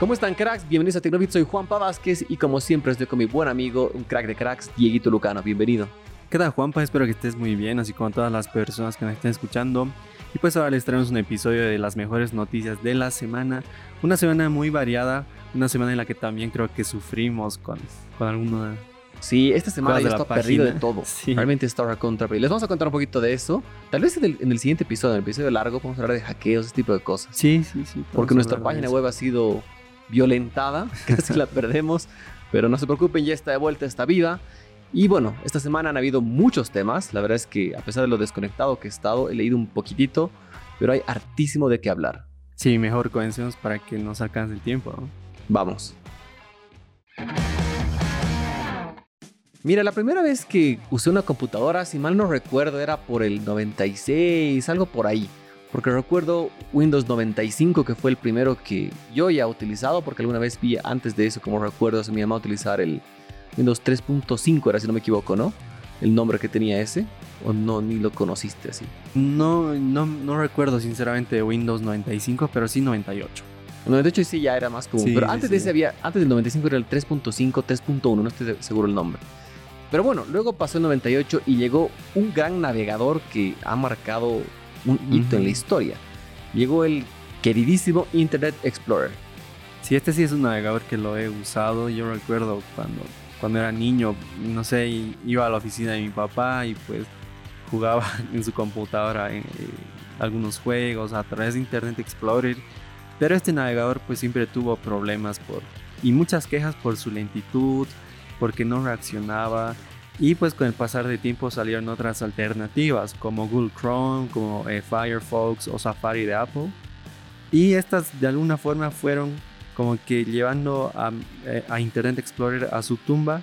¿Cómo están cracks? Bienvenidos a Tecnobit, soy Juanpa Vázquez y como siempre estoy con mi buen amigo, un crack de cracks, Dieguito Lucano. Bienvenido. ¿Qué tal Juanpa? Espero que estés muy bien, así como todas las personas que nos estén escuchando. Y pues ahora les traemos un episodio de las mejores noticias de la semana. Una semana muy variada, una semana en la que también creo que sufrimos con, con alguna... Sí, esta semana ya está perdido de todo. Sí. Realmente está recontra perdido. Les vamos a contar un poquito de eso. Tal vez en el, en el siguiente episodio, en el episodio largo, vamos a hablar de hackeos, ese tipo de cosas. Sí, sí, sí. Porque nuestra página web ha sido violentada, casi la perdemos, pero no se preocupen, ya está de vuelta, está viva. Y bueno, esta semana han habido muchos temas, la verdad es que a pesar de lo desconectado que he estado, he leído un poquitito, pero hay hartísimo de qué hablar. Sí, mejor comencemos para que nos alcance el tiempo. ¿no? Vamos. Mira, la primera vez que usé una computadora, si mal no recuerdo, era por el 96, algo por ahí. Porque recuerdo Windows 95, que fue el primero que yo ya he utilizado, porque alguna vez vi antes de eso, como recuerdo, a mi mamá utilizar el Windows 3.5, era si no me equivoco, ¿no? El nombre que tenía ese. O no, ni lo conociste así. No, no, no recuerdo sinceramente Windows 95, pero sí 98. El 98 sí ya era más común. Sí, pero sí, antes de sí. ese había, antes del 95 era el 3.5, 3.1, no estoy seguro el nombre. Pero bueno, luego pasó el 98 y llegó un gran navegador que ha marcado un hito en la historia. Llegó el queridísimo Internet Explorer. Sí, este sí es un navegador que lo he usado. Yo recuerdo cuando, cuando era niño, no sé, iba a la oficina de mi papá y pues jugaba en su computadora en, eh, algunos juegos a través de Internet Explorer. Pero este navegador pues siempre tuvo problemas por, y muchas quejas por su lentitud, porque no reaccionaba. Y pues con el pasar de tiempo salieron otras alternativas como Google Chrome, como eh, Firefox o Safari de Apple. Y estas de alguna forma fueron como que llevando a, eh, a Internet Explorer a su tumba.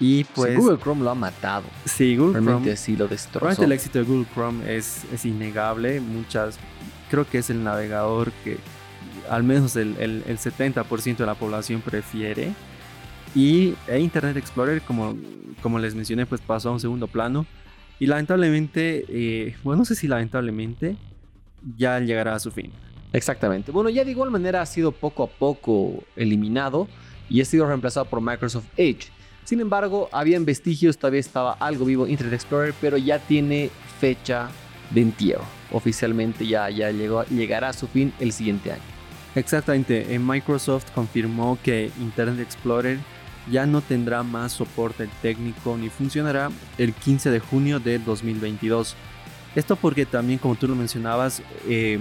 Y Pues, Google Chrome lo ha matado. sí, Google Realmente Chrome. sí lo destrozó. El éxito de Google Chrome es, es innegable. Muchas, creo que es el navegador que al menos el, el- el 70% de la población prefiere. Y e Internet Explorer, como, como les mencioné, pues pasó a un segundo plano. Y lamentablemente, eh, bueno, no sé si lamentablemente, ya llegará a su fin. Exactamente. Bueno, ya de igual manera ha sido poco a poco eliminado y ha sido reemplazado por Microsoft Edge. Sin embargo, habían vestigios, todavía estaba algo vivo Internet Explorer, pero ya tiene fecha de entierro. Oficialmente ya, ya llegó, llegará a su fin el siguiente año. Exactamente, eh, Microsoft confirmó que Internet Explorer ya no tendrá más soporte técnico ni funcionará el 15 de junio de 2022. Esto porque también, como tú lo mencionabas, eh,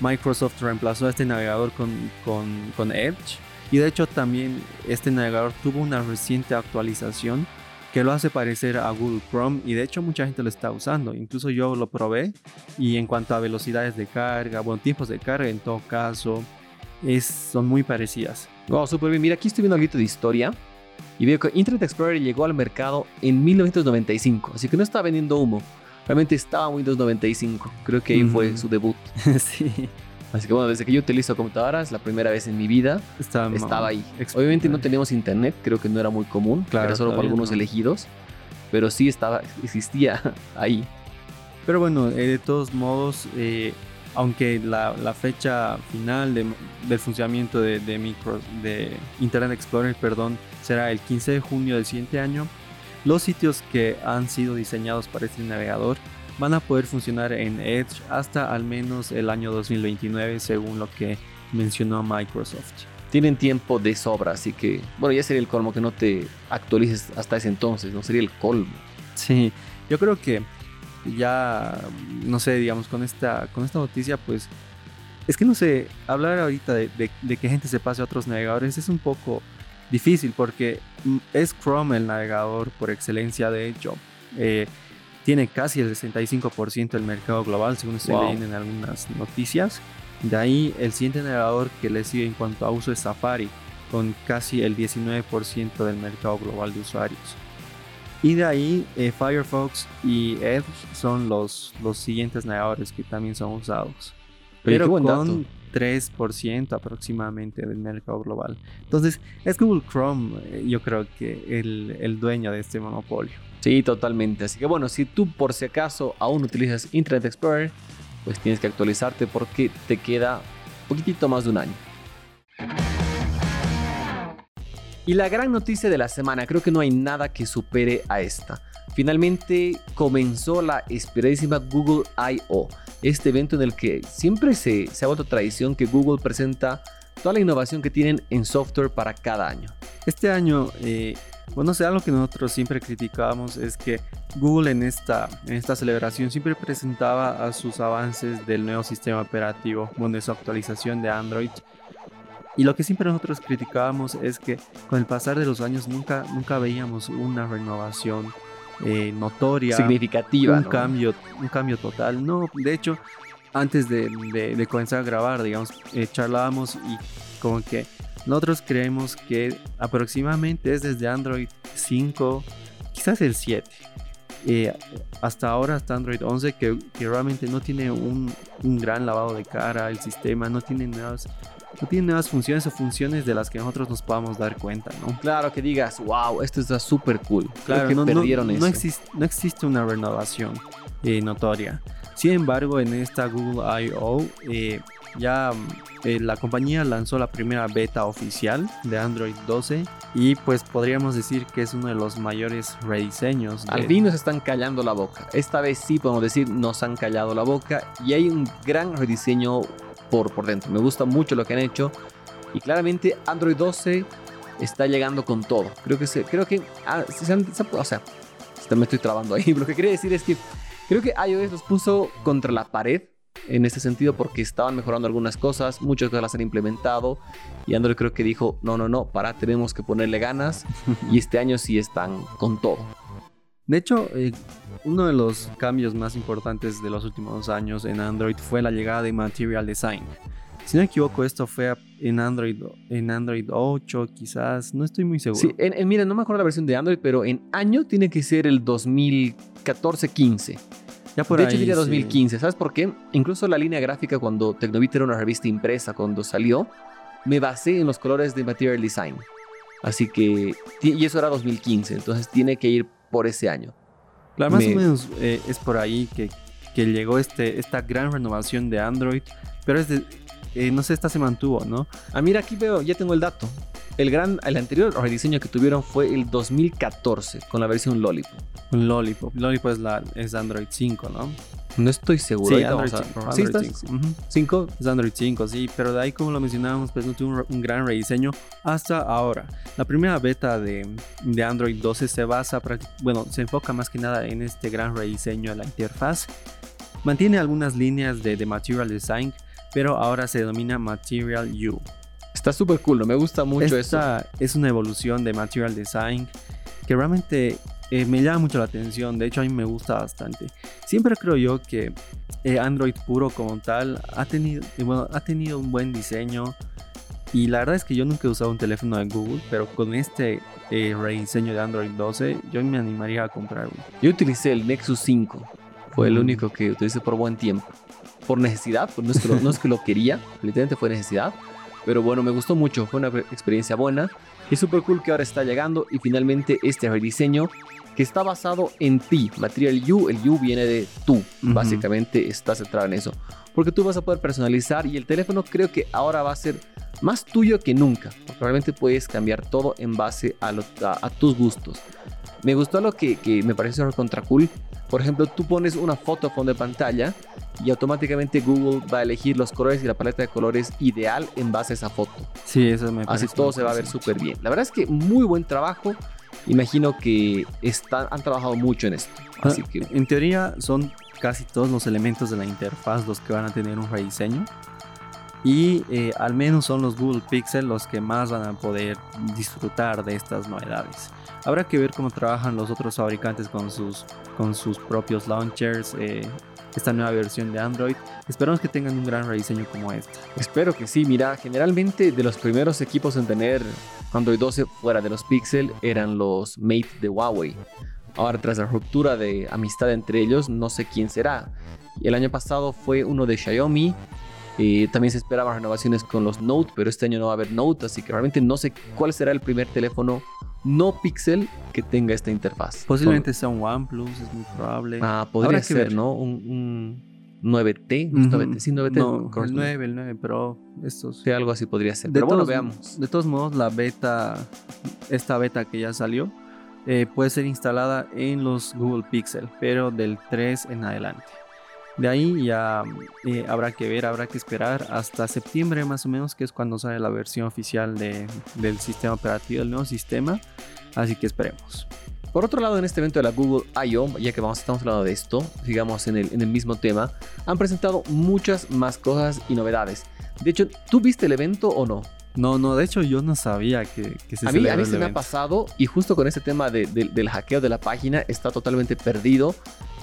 Microsoft reemplazó a este navegador con, con- Edge y de hecho también este navegador tuvo una reciente actualización que lo hace parecer a Google Chrome y de hecho mucha gente lo está usando. Incluso yo lo probé y en cuanto a velocidades de carga, bueno, tiempos de carga en todo caso, es, son muy parecidas. Wow, súper bien. Mira, aquí estoy viendo algo de historia y veo que Internet Explorer llegó al mercado en 1995, así que no está vendiendo humo. Realmente estaba en Windows 95. Creo que ahí fue Ujú. su debut. sí, Así que bueno, desde que yo utilizo computadoras, la primera vez en mi vida, está, estaba ahí. Obviamente no teníamos internet, creo que no era muy común, Claro, era solo para algunos no. elegidos, pero sí estaba, existía ahí. Pero bueno, eh, de todos modos, eh, aunque la, la fecha final de- del funcionamiento de, de micro- de Internet Explorer perdón, será el 15 de junio del siguiente año, los sitios que han sido diseñados para este navegador van a poder funcionar en Edge hasta al menos el año 2029, según lo que mencionó Microsoft. Tienen tiempo de sobra, así que bueno, ya sería el colmo que no te actualices hasta ese entonces, no sería el colmo. Sí, yo creo que ya, no sé, digamos, con esta, con esta noticia, pues, es que no sé, hablar ahorita de, de- de que gente se pase a otros navegadores es un poco difícil porque mm, es Chrome el navegador por excelencia, de hecho. Eh, tiene casi el 65% del mercado global, según estoy Wow. leyendo en algunas noticias. De ahí, el siguiente navegador que le sigue en cuanto a uso es Safari, con casi el 19% del mercado global de usuarios. Y de ahí eh, Firefox y Edge son los, los siguientes navegadores que también son usados. Pero buen con dato. 3% aproximadamente del mercado global. Entonces es Google Chrome, eh, yo creo que el, el dueño de este monopolio. Sí, totalmente. Así que bueno, si tú por si acaso aún utilizas Internet Explorer, pues tienes que actualizarte porque te queda poquitito más de un año. Y la gran noticia de la semana, creo que no hay nada que supere a esta. Finalmente comenzó la esperadísima Google I.O., este evento en el que siempre se, se ha vuelto tradición que Google presenta toda la innovación que tienen en software para cada año. Este año, eh, bueno, sé, algo que nosotros siempre criticábamos es que Google en esta, en esta celebración siempre presentaba a sus avances del nuevo sistema operativo, bueno, de su actualización de Android. Y lo que siempre nosotros criticábamos es que con el pasar de los años nunca, nunca veíamos una renovación eh, notoria, significativa, un cambio, un cambio total. No, de hecho, antes de, de, comenzar a grabar, digamos, eh, charlábamos y como que nosotros creemos que aproximadamente es desde Android 5, quizás el 7. Eh, hasta ahora, hasta Android 11, que, que realmente no tiene un, un, gran lavado de cara, el sistema no tiene nuevas, no tiene nuevas funciones o funciones de las que nosotros nos podamos dar cuenta, ¿no? Claro, que digas, wow, esto está súper cool. Claro, que no, perdieron no, eso. No existe una renovación eh, notoria. Sin embargo, en esta Google I.O. Eh, ya eh, la compañía lanzó la primera beta oficial de Android 12 y pues podríamos decir que es uno de los mayores rediseños. Al fin nos están callando la boca. Esta vez sí podemos decir nos han callado la boca y hay un gran rediseño por, por dentro. Me gusta mucho lo que han hecho y claramente Android 12 está llegando con todo. Creo que se, creo que ah, o sea, me estoy trabando ahí. Lo que quería decir es que creo que iOS los puso contra la pared en ese sentido porque estaban mejorando algunas cosas, muchas cosas las han implementado y Android creo que dijo, no, no, no, para, tenemos que ponerle ganas y este año sí están con todo. De hecho, eh, uno de los cambios más importantes de los últimos años en Android fue la llegada de Material Design. Si no me equivoco, esto fue en Android, en Android 8, quizás, no estoy muy seguro. Sí, en, mira, no me acuerdo la versión de Android, pero en año tiene que ser el 2014-15. Ya por de hecho diría 2015, ¿sabes por qué? Incluso la línea gráfica cuando Tecnobit era una revista impresa cuando salió, me basé en los colores de Material Design. Así que, y eso era 2015, entonces tiene que ir por ese año. Claro, más o menos eh, es por ahí que, que, llegó este, esta gran renovación de Android, pero es de, eh, no sé, esta se mantuvo, ¿no? Ah, mira, aquí veo, ya tengo el dato. El, gran, el anterior rediseño que tuvieron fue el 2014 con la versión Lollipop. Lollipop. Lollipop es, la, es Android 5, ¿no? No estoy seguro. Sí, Android, 5. ¿Sí estás? 5. Es Android 5, sí. Pero de ahí, como lo mencionábamos, pues no tuvo un, gran rediseño hasta ahora. La primera beta de, de Android 12 se basa, bueno, se enfoca más que nada en este gran rediseño de la interfaz. Mantiene algunas líneas de, de Material Design, pero ahora se denomina Material U. Está súper cool, me gusta mucho Esta Es una evolución de Material Design que realmente eh, me llama mucho la atención. De hecho, a mí me gusta bastante. Siempre creo yo que eh, Android puro como tal ha tenido, eh, bueno, ha tenido un buen diseño. Y la verdad es que yo nunca he usado un teléfono de Google, pero con este rediseño de Android 12, yo me animaría a comprar uno. Yo utilicé el Nexus 5. Fue el mm. único que utilicé por buen tiempo. Por necesidad, pues no es que lo, no es que lo quería, literalmente fue necesidad pero bueno, me gustó mucho, fue una experiencia buena. Es súper cool que ahora está llegando y finalmente este rediseño que está basado en ti. Material U, el U viene de tú. Básicamente estás centrado en eso. Porque tú vas a poder personalizar y el teléfono creo que ahora va a ser más tuyo que nunca. Probablemente puedes cambiar todo en base a, a, tus gustos. Me gustó lo que, que me pareció contra cool por ejemplo, tú pones una foto a fondo de pantalla y automáticamente Google va a elegir los colores y la paleta de colores ideal en base a esa foto. Sí, eso me parece. Así todo se va a ver súper bien. La verdad es que muy buen trabajo. Imagino que están, han trabajado mucho en esto. Ah, Así que... En teoría son casi todos los elementos de la interfaz los que van a tener un rediseño. Y eh, al menos son los Google Pixel los que más van a poder disfrutar de estas novedades. Habrá que ver cómo trabajan los otros fabricantes con sus, con sus propios launchers. Eh, esta nueva versión de Android. Esperamos que tengan un gran rediseño como este. Espero que sí. Mira, generalmente de los primeros equipos en tener Android 12 fuera de los Pixel eran los Mate de Huawei. Ahora, tras la ruptura de amistad entre ellos, no sé quién será. El año pasado fue uno de Xiaomi eh, también se esperaban renovaciones con los Note, pero este año no va a haber Note, así que realmente no sé cuál será el primer teléfono no Pixel que tenga esta interfaz. Posiblemente sea un OnePlus, es muy probable. Ah, podría ser, ¿no? Un, 9T, Ujú. 9T, sí, 9T. No, el 9, el 9 Pro, estos. Sí, algo así podría ser. De Pero bueno, todos- veamos. De todos modos, la beta, esta beta que ya salió, eh, puede ser instalada en los Google Pixel, pero del 3 en adelante. De ahí ya eh, habrá que ver, habrá que esperar hasta septiembre más o menos, que es cuando sale la versión oficial de- del sistema operativo, del nuevo sistema. Así que esperemos. Por otro lado, en este evento de la Google I.O., ya que vamos, estamos hablando de esto, sigamos en el, en el mismo tema, han presentado muchas más cosas y novedades. De hecho, ¿tú viste el evento o no? No, no, de hecho yo no sabía que, que se a mí, a mí se me ha pasado y justo con ese tema de- de- del hackeo de la página está totalmente perdido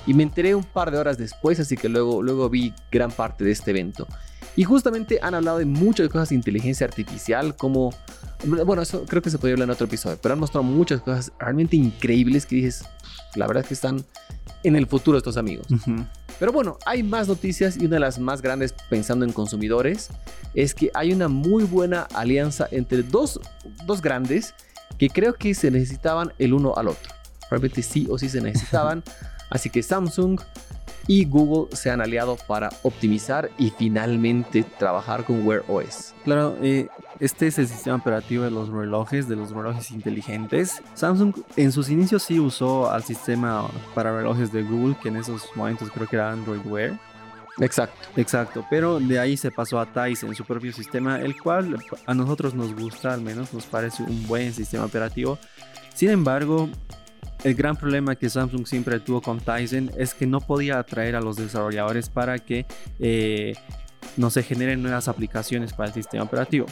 y me enteré un par de horas después, así que luego, luego vi gran parte de este evento. Y justamente han hablado de muchas cosas de inteligencia artificial, como... Bueno, eso creo que se podría hablar en otro episodio, pero han mostrado muchas cosas realmente increíbles que dices, la verdad es que están en el futuro estos amigos. Ujú. Pero bueno, hay más noticias y una de las más grandes pensando en consumidores es que hay una muy buena alianza entre dos, dos grandes que creo que se necesitaban el uno al otro. Realmente sí o sí se necesitaban. Así que Samsung y Google se han aliado para optimizar y finalmente trabajar con Wear OS. Claro, eh, este es el sistema operativo de los relojes, de los relojes inteligentes. Samsung en sus inicios sí usó al sistema para relojes de Google, que en esos momentos creo que era Android Wear. Exacto. Exacto, pero de ahí se pasó a Tizen, su propio sistema, el cual a nosotros nos gusta, al menos nos parece un buen sistema operativo. Sin embargo, el gran problema que Samsung siempre tuvo con Tizen es que no podía atraer a los desarrolladores para que eh, no se generen nuevas aplicaciones para el sistema operativo.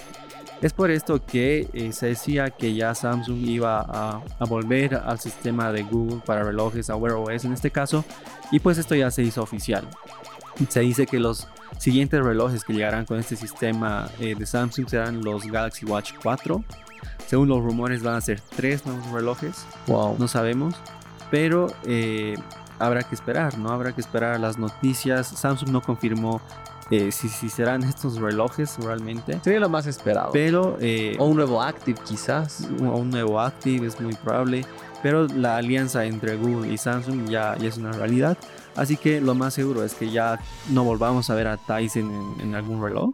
Es por esto que eh, se decía que ya Samsung iba a, a volver al sistema de Google para relojes, a Wear OS en este caso, y pues esto ya se hizo oficial. Se dice que los siguientes relojes que llegarán con este sistema eh, de Samsung serán los Galaxy Watch 4. Según los rumores van a ser tres nuevos relojes, Wow. no sabemos, pero eh, habrá que esperar, ¿no? Habrá que esperar las noticias. Samsung no confirmó eh, si, si serán estos relojes realmente, Sería lo más esperado. pero eh, o un nuevo Active quizás. un, un nuevo Active es muy probable, pero la alianza entre Google y Samsung ya, ya es una realidad. Así que lo más seguro es que ya no volvamos a ver a Tyson en, en algún reloj.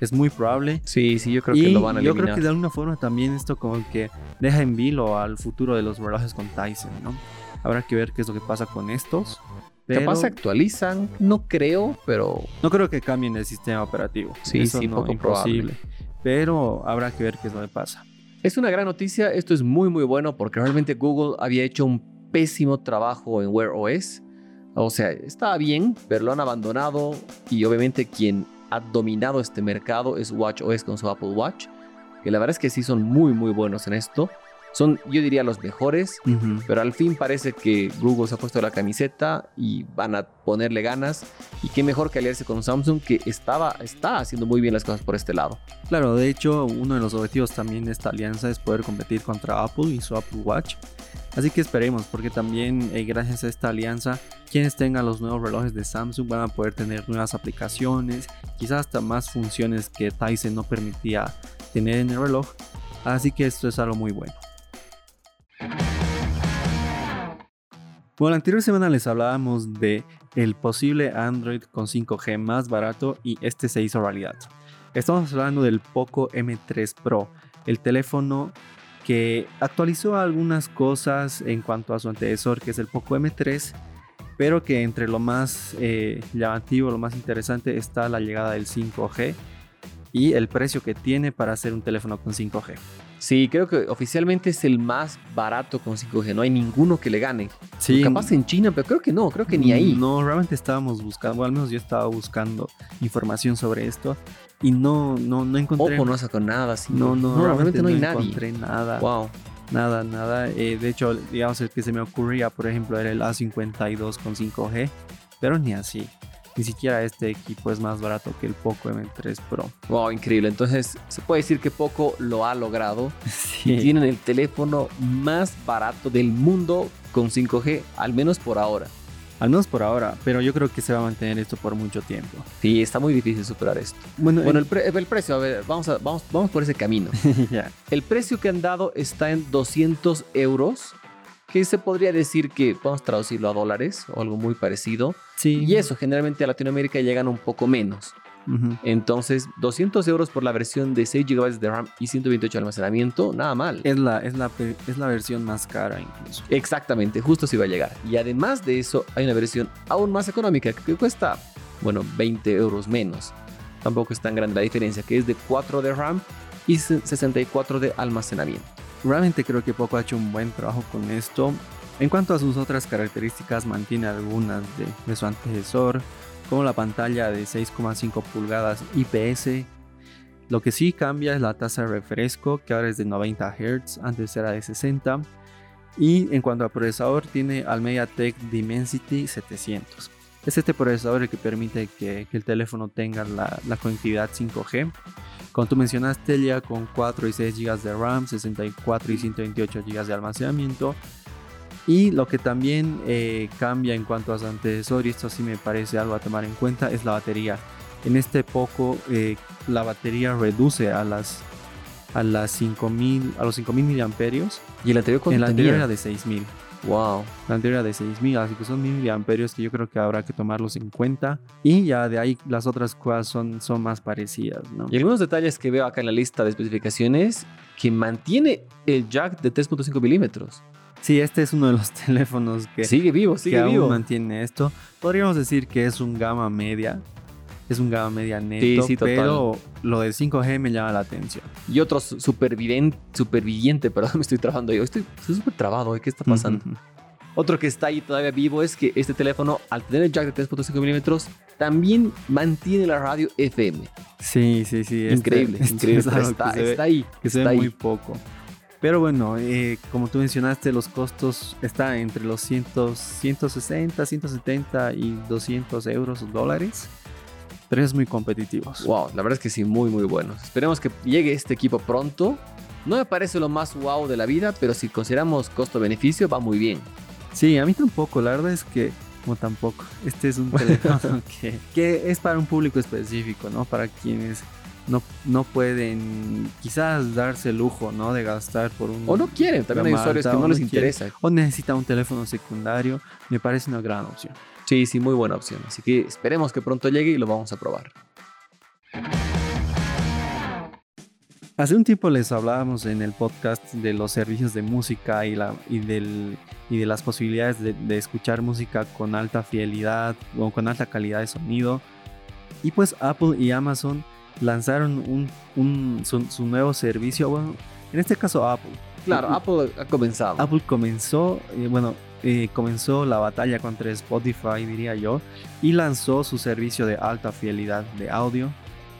Es muy probable. Sí, sí, yo creo y que lo van a yo eliminar. creo que de alguna forma también esto como que deja en vilo al futuro de los relojes con Tyson, ¿no? Habrá que ver qué es lo que pasa con estos. Pero Capaz se actualizan, no creo, pero no creo que cambien el sistema operativo. Sí, Eso sí, no, poco imposible. Pero habrá que ver qué es lo que pasa. es una gran noticia. Esto es muy, muy bueno porque realmente Google había hecho un pésimo trabajo en Wear OS. O sea, estaba bien, pero lo han abandonado y obviamente quien ha dominado este mercado es Watch OS con su Apple Watch, que la verdad es que sí son muy, muy buenos en esto. Son, yo diría, los mejores. Ujú. Pero al fin parece que Google se ha puesto la camiseta y van a ponerle ganas. Y qué mejor que aliarse con Samsung que estaba, está haciendo muy bien las cosas por este lado. Claro, de hecho, uno de los objetivos también de esta alianza es poder competir contra Apple y su Apple Watch. Así que esperemos, porque también eh, gracias a esta alianza, quienes tengan los nuevos relojes de Samsung van a poder tener nuevas aplicaciones, quizás hasta más funciones que Tyson no permitía tener en el reloj. Así que esto es algo muy bueno. Bueno, la anterior semana les hablábamos de el posible Android con 5G más barato y este se hizo realidad. Estamos hablando del Poco M3 Pro, el teléfono que actualizó algunas cosas en cuanto a su antecesor, que es el Poco M3, pero que entre lo más eh, llamativo, lo más interesante está la llegada del 5G y el precio que tiene para hacer un teléfono con 5G. Sí, creo que oficialmente es el más barato con 5G. No hay ninguno que le gane. Sí, Capaz en China, pero creo que no, creo que ni ahí. No, realmente estábamos buscando, o al menos yo estaba buscando información sobre esto y no, no, no encontré. Oppo no sacó nada así. no, no, realmente no hay nadie. encontré nada. Wow. Nada, nada. Eh, de hecho, digamos, el que se me ocurría, por ejemplo, era el A52 con 5G, pero ni así. Ni siquiera este equipo es más barato que el Poco M3 Pro. Wow, increíble. Entonces, se puede decir que Poco lo ha logrado. Sí. Tienen el teléfono más barato del mundo con 5G, al menos por ahora. Al menos por ahora, pero yo creo que se va a mantener esto por mucho tiempo. Sí, está muy difícil superar esto. Bueno, Bueno, el, pre- el precio, a ver, vamos, a- vamos, vamos por ese camino. ya. El precio que han dado está en 200 euros que se podría decir que podemos traducirlo a dólares o algo muy parecido. Sí. Y eso, generalmente a Latinoamérica llegan un poco menos. Entonces, 200 euros por la versión de 6 GB de RAM y 128 de almacenamiento, nada mal. Es la, es, la, es la versión más cara incluso. Exactamente, justo se iba a llegar. Y además de eso, hay una versión aún más económica que cuesta, bueno, 20 euros menos. Tampoco es tan grande la diferencia, que es de 4 de RAM y 64 de almacenamiento. Realmente creo que Poco ha hecho un buen trabajo con esto. En cuanto a sus otras características, mantiene algunas de, su antecesor, como la pantalla de 6,5 pulgadas IPS. Lo que sí cambia es la tasa de refresco, que ahora es de 90 Hz, antes era de 60. Y en cuanto a procesador, tiene al MediaTek Dimensity 700. Es este procesador el que permite que, que el teléfono tenga la, la conectividad 5G. Como tú mencionaste, ya con 4 y 6 GB de RAM, 64 y 128 GB de almacenamiento. Y lo que también eh, cambia en cuanto a su antecesor, y esto sí me parece algo a tomar en cuenta, es la batería. En este poco eh, la batería reduce a las a las 5000 a los 5000 miliamperios. ¿Y el anterior En la anterior era de 6000. Wow. La anterior era de 6000, así que son 1000 miliamperios que yo creo que habrá que tomarlos en cuenta. Y ya de ahí las otras cosas son, son más parecidas, ¿no? Y algunos detalles que veo acá en la lista de especificaciones que mantiene el jack de 3.5 milímetros. Sí, este es uno de los teléfonos que, Sigue vivo, que sigue aún vivo. mantiene esto. Podríamos decir que es un gama media. Es un gama media neto, sí, total. pero lo del 5G me llama la atención. Y otro su- superviviente, superviviente, perdón, me estoy trabando yo. Estoy súper trabado, ¿eh? ¿qué está pasando? Otro que está ahí todavía vivo es que este teléfono, al tener el jack de 3.5 milímetros, también mantiene la radio FM. Sí, sí, sí. este- increíble, este increíble. es está, ve- está ahí. que se está ve ahí. muy poco. Pero bueno, eh, como tú mencionaste, los costos están entre los 100, 160, 170 y 200 euros o dólares. Pero es muy competitivos. Wow, la verdad es que sí, muy, muy buenos. Esperemos que llegue este equipo pronto. No me parece lo más wow de la vida, pero si consideramos costo-beneficio, va muy bien. Sí, a mí tampoco. La verdad es que, como tampoco, este es un teléfono que, que es para un público específico, ¿no? Para quienes no, no pueden quizás darse el lujo, ¿no? De gastar por un... O no quieren, también hay usuarios que no les quieren. interesa. O necesitan un teléfono secundario. Me parece una gran opción. Sí, sí, muy buena opción. Así que esperemos que pronto llegue y lo vamos a probar. Hace un tiempo les hablábamos en el podcast de los servicios de música y, la, y, del, y de las posibilidades de, de escuchar música con alta fidelidad o con alta calidad de sonido. Y pues Apple y Amazon lanzaron un, un- su, su nuevo servicio. Bueno, en este caso Apple. Claro, Apple ha comenzado. Apple comenzó, eh, bueno, comenzó la batalla contra Spotify, diría yo, y lanzó su servicio de alta fidelidad de audio.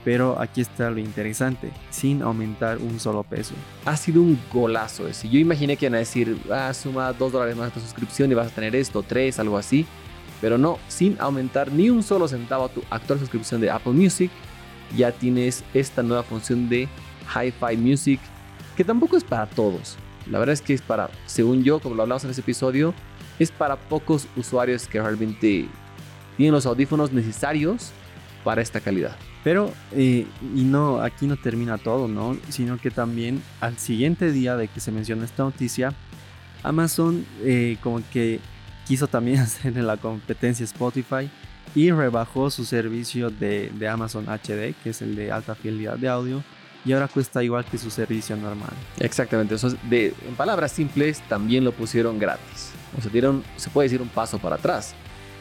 Pero aquí está lo interesante, sin aumentar un solo peso. Ha sido un golazo ese. Yo imaginé que iban a decir, ah, suma dos dólares más a tu suscripción y vas a tener esto, tres, algo así. Pero no, sin aumentar ni un solo centavo a tu actual suscripción de Apple Music, ya tienes esta nueva función de Hi-Fi Music, que tampoco es para todos. La verdad es que es para, según yo, como lo hablamos en ese episodio, es para pocos usuarios que realmente tienen los audífonos necesarios para esta calidad. Pero, eh, y no, aquí no termina todo, ¿no? Sino que también al siguiente día de que se menciona esta noticia, Amazon eh, como que quiso también hacer la competencia Spotify y rebajó su servicio de, de Amazon HD, que es el de alta fidelidad de audio, y ahora cuesta igual que su servicio normal. Exactamente, eso es de, en palabras simples también lo pusieron gratis. O sea, dieron, se puede decir un paso para atrás.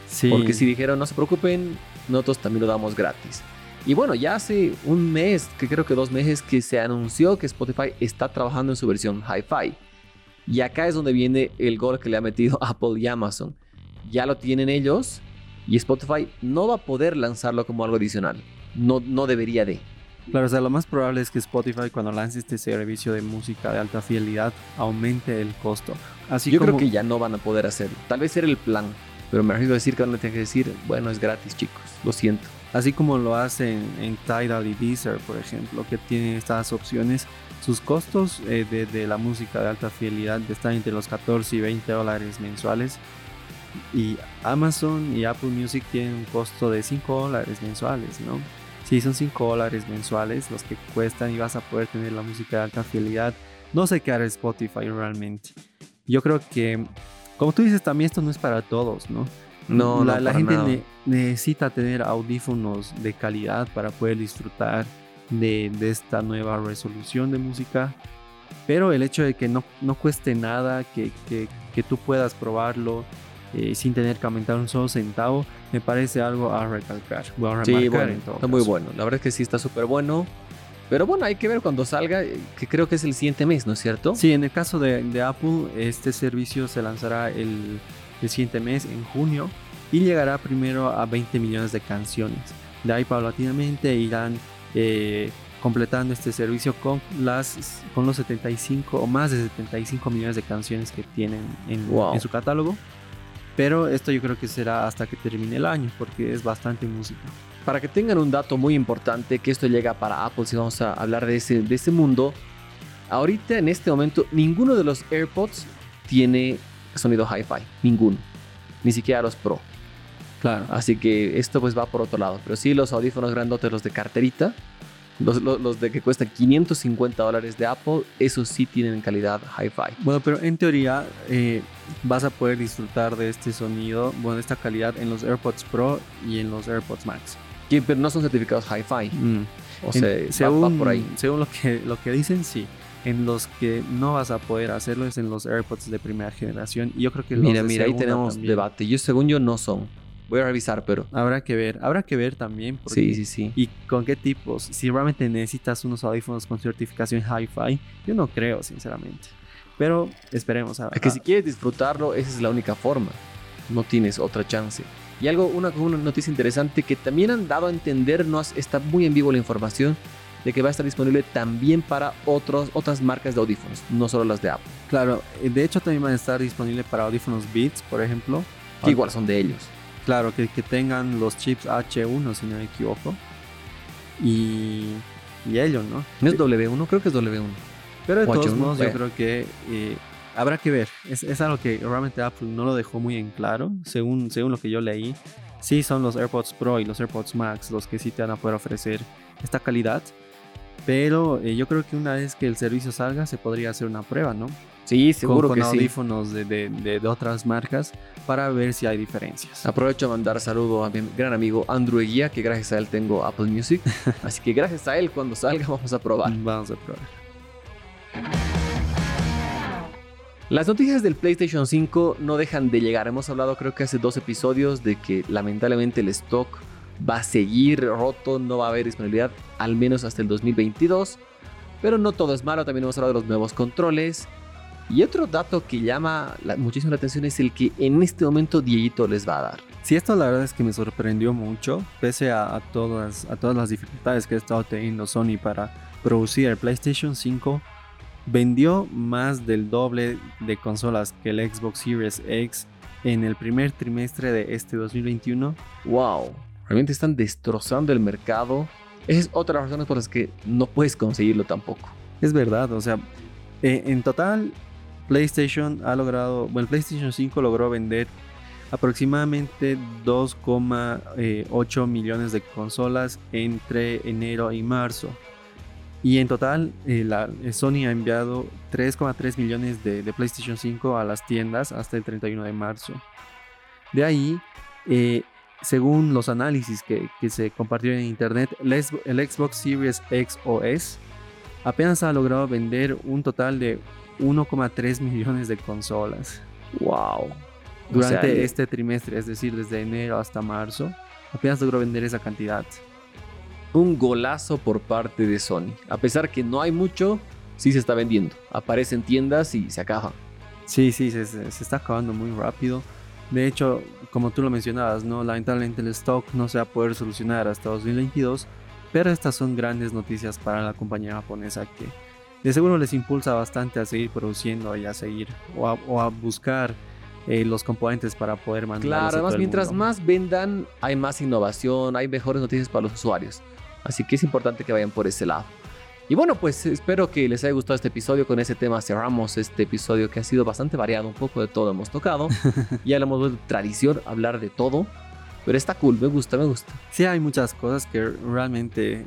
Sí, Porque si dijeron, no se preocupen, nosotros también lo damos gratis. Y bueno, ya hace un mes, que creo que dos meses, que se anunció que Spotify está trabajando en su versión Hi-Fi. Y acá es donde viene el gol que le ha metido Apple y Amazon. Ya lo tienen ellos y Spotify no va a poder lanzarlo como algo adicional. No, no debería de. Claro, o sea, lo más probable es que Spotify cuando lance este servicio de música de alta fidelidad aumente el costo. Así Yo como, creo que ya no van a poder hacerlo. Tal vez era el plan, pero me arriesgo a decir que van a tener que decir, bueno, es gratis, chicos. Lo siento. Así como lo hacen en Tidal y Deezer, por ejemplo, que tienen estas opciones, sus costos eh, de, de la música de alta fidelidad están entre los 14 y 20 dólares mensuales. Y Amazon y Apple Music tienen un costo de 5 dólares mensuales, ¿no? Sí, son 5 dólares mensuales los que cuestan y vas a poder tener la música de alta fidelidad. No sé qué hará Spotify realmente. Yo creo que, como tú dices, también esto no es para todos, ¿no? No, la, no, la gente ne- necesita tener audífonos de calidad para poder disfrutar de, de esta nueva resolución de música. Pero el hecho de que no, no cueste nada, que, que- que tú puedas probarlo eh, sin tener que aumentar un solo centavo, me parece algo a recalcar. a Sí, bueno, en todo está muy caso. bueno. La verdad es que sí está súper bueno. Pero bueno, hay que ver cuando salga, eh, que creo que es el siguiente mes, ¿no es cierto? Sí, en el caso de, de Apple, este servicio se lanzará el, el siguiente mes, en junio, y llegará primero a 20 millones de canciones. De ahí paulatinamente irán eh, completando este servicio con, las, con los 75 o más de 75 millones de canciones que tienen en, Wow. en su catálogo. Pero esto yo creo que será hasta que termine el año, porque es bastante música. Para que tengan un dato muy importante, que esto llega para Apple, si vamos a hablar de ese, de ese mundo, ahorita en este momento ninguno de los AirPods tiene sonido hi-fi, ninguno, ni siquiera los Pro. Claro. Así que esto pues va por otro lado, pero sí los audífonos grandotes, los de carterita, los, los- los de que cuestan 550 dólares de Apple, esos sí tienen calidad hi-fi. Bueno, pero en teoría eh, vas a poder disfrutar de este sonido, bueno, de esta calidad en los AirPods Pro y en los AirPods Max. Que- pero no son certificados hi-fi, Mm. o En- sea, va- según, va por ahí. según lo que, lo que dicen, sí. En los que no vas a poder hacerlo es en los AirPods de primera generación. Y yo creo que los Mira, de mira, ahí tenemos también. debate. Yo, según yo, no son. Voy a revisar, pero Habrá que ver, habrá que ver también. porque- sí, sí, sí. ¿Y con qué tipos? Si realmente necesitas unos audífonos con certificación Hi-Fi, yo no creo, sinceramente. Pero esperemos. A, Es que si quieres disfrutarlo, esa es la única forma. No tienes otra chance. Y algo, una, una noticia interesante que también han dado a entender, no está muy en vivo la información, de que va a estar disponible también para otros, otras marcas de audífonos, no solo las de Apple, Claro, eh, de hecho también van a estar disponibles para audífonos Beats, por ejemplo. que igual son de ellos. Claro, que, que tengan los chips H1, si no me equivoco. Y, y ellos, ¿no? ¿No es W1? Creo que es W1. Pero de O todos H1, modos, yo creo que eh, habrá que ver. Es, es algo que realmente Apple no lo dejó muy en claro, según, según lo que yo leí. Sí, son los AirPods Pro y los AirPods Max los que sí te van a poder ofrecer esta calidad. Pero eh, yo creo que una vez que el servicio salga, se podría hacer una prueba, ¿no? Sí, seguro con, que con sí. audífonos de, de- de- de otras marcas para ver si hay diferencias. Aprovecho a mandar saludo a mi gran amigo Andrew Eguía, que gracias a él tengo Apple Music. Así que gracias a él, cuando salga, vamos a probar. Vamos a probar. Las noticias del PlayStation 5 no dejan de llegar. Hemos hablado creo que hace dos episodios de que lamentablemente el stock va a seguir roto, no va a haber disponibilidad al menos hasta el 2022. Pero no todo es malo, también hemos hablado de los nuevos controles. Y otro dato que llama la- muchísimo la atención es el que en este momento Dieguito les va a dar. Sí, esto la verdad es que me sorprendió mucho, pese a, a todas, a todas las dificultades que ha estado teniendo Sony para producir el PlayStation 5. Vendió más del doble de consolas que el Xbox Series X en el primer trimestre de este 2021. ¡Wow! Realmente están destrozando el mercado. Esa es otra razones por las que no puedes conseguirlo tampoco. Es verdad, o sea, eh, en total PlayStation ha logrado, bueno, PlayStation 5 logró vender aproximadamente 2,8 millones de consolas entre enero y marzo. Y en total, eh, eh, Sony ha enviado 3,3 millones de, PlayStation 5 a las tiendas hasta el 31 de marzo. De ahí, eh, según los análisis que, que se compartieron en internet, el, Xbox- el Xbox Series X o S apenas ha logrado vender un total de 1,3 millones de consolas ¡Wow! durante este trimestre, es decir, desde enero hasta marzo. Apenas logró vender esa cantidad. un golazo por parte de Sony. A pesar que no hay mucho, sí se está vendiendo. Aparece en tiendas y se acaba. Sí, sí, se- se está acabando muy rápido. De hecho, como tú lo mencionabas, ¿no? lamentablemente el stock no se va a poder solucionar hasta 2022, pero estas son grandes noticias para la compañía japonesa que de seguro les impulsa bastante a seguir produciendo y a seguir o a, o a buscar eh, los componentes para poder mandar. Claro, además mientras más vendan, hay más innovación, hay mejores noticias para los usuarios. Así que es importante que vayan por ese lado. Y bueno, pues espero que les haya gustado este episodio. Con ese tema cerramos este episodio que ha sido bastante variado, un poco de todo hemos tocado. ya lo hemos vuelto tradición hablar de todo, pero está cool, me gusta, me gusta. Sí, hay muchas cosas que realmente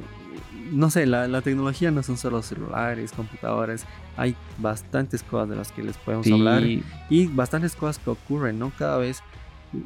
no sé, la, la, tecnología no son solo celulares, computadores, hay bastantes cosas de las que les podemos hablar y bastantes cosas que ocurren, ¿no? Cada vez,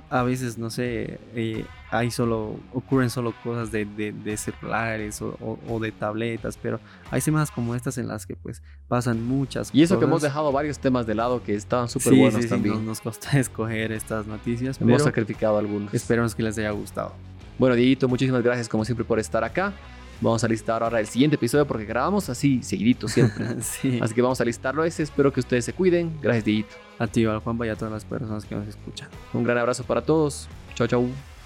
a veces, no sé, eh, hay solo, ocurren solo cosas de, de, celulares o, de tabletas, pero hay semanas como estas en las que pues pasan muchas cosas. Y eso que hemos dejado varios temas de lado que estaban súper buenos también. Nos, nos costó escoger estas noticias. Hemos sacrificado algunos. Esperamos que les haya gustado. Bueno, Dieguito, muchísimas gracias como siempre por estar acá. Vamos a listar ahora el siguiente episodio porque grabamos así, seguidito siempre. Así que vamos a listarlo ese. Espero que ustedes se cuiden. Gracias, Dieguito. A ti, al Juanpa y a todas las personas que nos escuchan. Un gran abrazo para todos. Chao, chao.